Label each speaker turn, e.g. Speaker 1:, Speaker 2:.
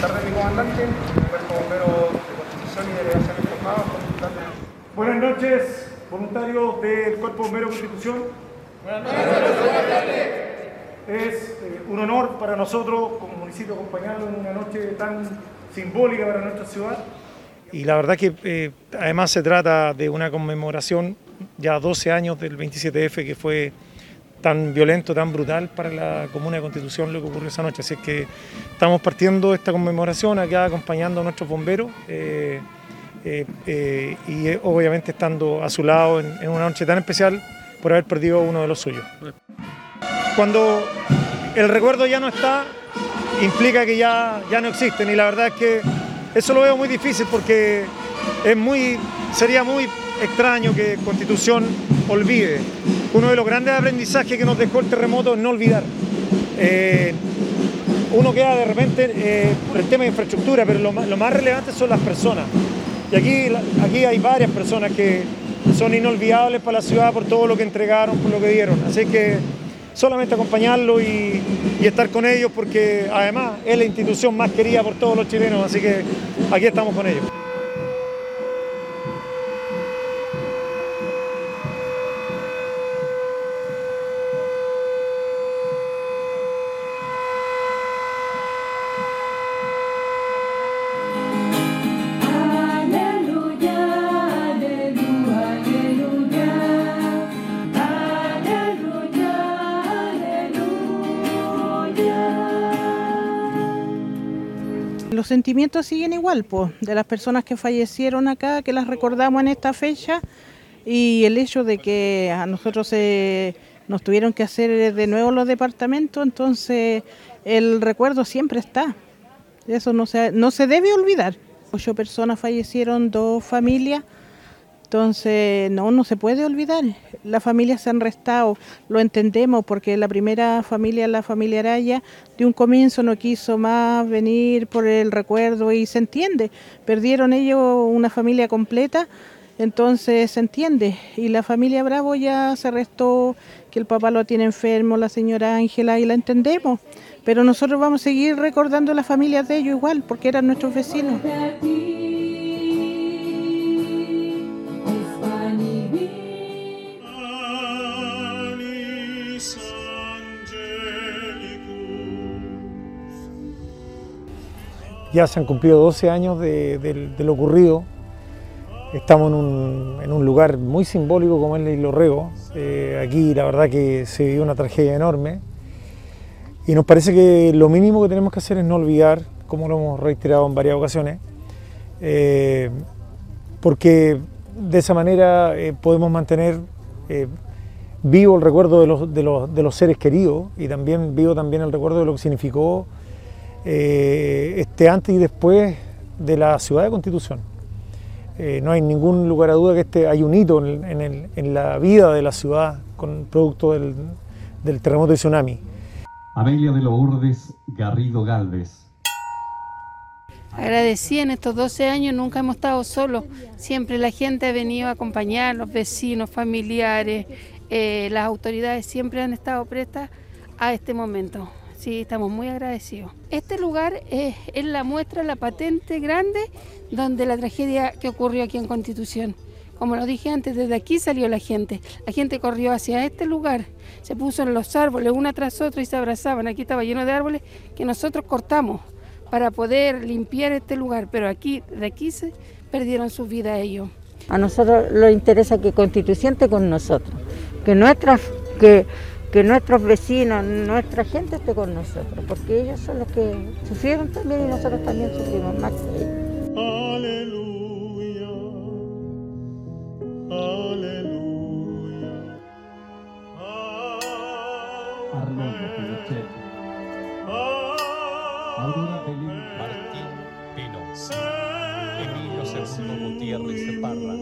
Speaker 1: tardes, mi comandante, cuerpo bombero de Constitución y Delegación Informada.
Speaker 2: Buenas noches, voluntarios del Cuerpo Bombero de Constitución. Buenas noches. Es eh, un honor para nosotros como municipio acompañarlo en una noche tan simbólica para nuestra ciudad. Y la verdad que eh, además se trata de una conmemoración ya 12 años del 27F que fue tan violento, tan brutal para la Comuna de Constitución lo que ocurrió esa noche. Así que estamos partiendo esta conmemoración acá acompañando a nuestros bomberos eh, eh, eh, y obviamente estando a su lado en, una noche tan especial por haber perdido uno de los suyos. Cuando el recuerdo ya no está, implica que ya, ya no existen y la verdad es que eso lo veo muy difícil porque es muy, sería muy extraño que Constitución olvide. Uno de los grandes aprendizajes que nos dejó el terremoto es no olvidar. Eh, uno queda de repente eh, por el tema de infraestructura, pero lo más, relevante son las personas. Y aquí, aquí hay varias personas que son inolvidables para la ciudad por todo lo que entregaron, por lo que dieron. Así que solamente acompañarlo y, estar con ellos porque además es la institución más querida por todos los chilenos, así que aquí estamos con ellos.
Speaker 3: Los sentimientos siguen igual, pues, de las personas que fallecieron acá, que las recordamos en esta fecha, y el hecho de que a nosotros nos tuvieron que hacer de nuevo los departamentos, entonces el recuerdo siempre está. Eso no se, no se debe olvidar. Ocho personas fallecieron, dos familias. Entonces, no, no se puede olvidar. Las familias se han restado, lo entendemos, porque la primera familia, la familia Araya, de un comienzo no quiso más venir por el recuerdo y se entiende. Perdieron ellos una familia completa, entonces se entiende. Y la familia Bravo ya se restó, que el papá lo tiene enfermo, la señora Ángela, y la entendemos. Pero nosotros vamos a seguir recordando las familias de ellos igual, porque eran nuestros vecinos.
Speaker 2: Ya se han cumplido 12 años de, lo ocurrido. Estamos en un, lugar muy simbólico como es el Hilo Eh, aquí la verdad que se vivió una tragedia enorme. Y nos parece que lo mínimo que tenemos que hacer es no olvidar, como lo hemos reiterado en varias ocasiones, eh, porque de esa manera eh, podemos mantener eh, vivo el recuerdo de los, de, los, de los, seres queridos y también vivo también el recuerdo de lo que significó eh, este antes y después de la ciudad de Constitución. Eh, no hay ningún lugar a duda que este, hay un hito en, la vida de la ciudad con producto del, terremoto y tsunami.
Speaker 4: Amelia de Lourdes Garrido Galvez.
Speaker 5: Agradecida en estos 12 años, nunca hemos estado solos. Siempre la gente ha venido a acompañar, los vecinos, familiares, eh, las autoridades siempre han estado prestas a este momento. Sí, estamos muy agradecidos. Este lugar es, la muestra, la patente grande donde la tragedia que ocurrió aquí en Constitución. Como lo dije antes, desde aquí salió la gente. La gente corrió hacia este lugar, se puso en los árboles una tras otra y se abrazaban. Aquí estaba lleno de árboles que nosotros cortamos para poder limpiar este lugar, pero aquí, de aquí se perdieron su vida ellos.
Speaker 6: A nosotros nos interesa que Constitución esté con nosotros, que nuestras, que que nuestros vecinos, nuestra gente esté con nosotros, porque ellos son los que sufrieron también y nosotros también sufrimos más que ellos. Aleluya, aleluya.
Speaker 4: Arnoldo Pinochet. Aurora Belén Martín Pino. Emilio Segundo Gutiérrez Parra.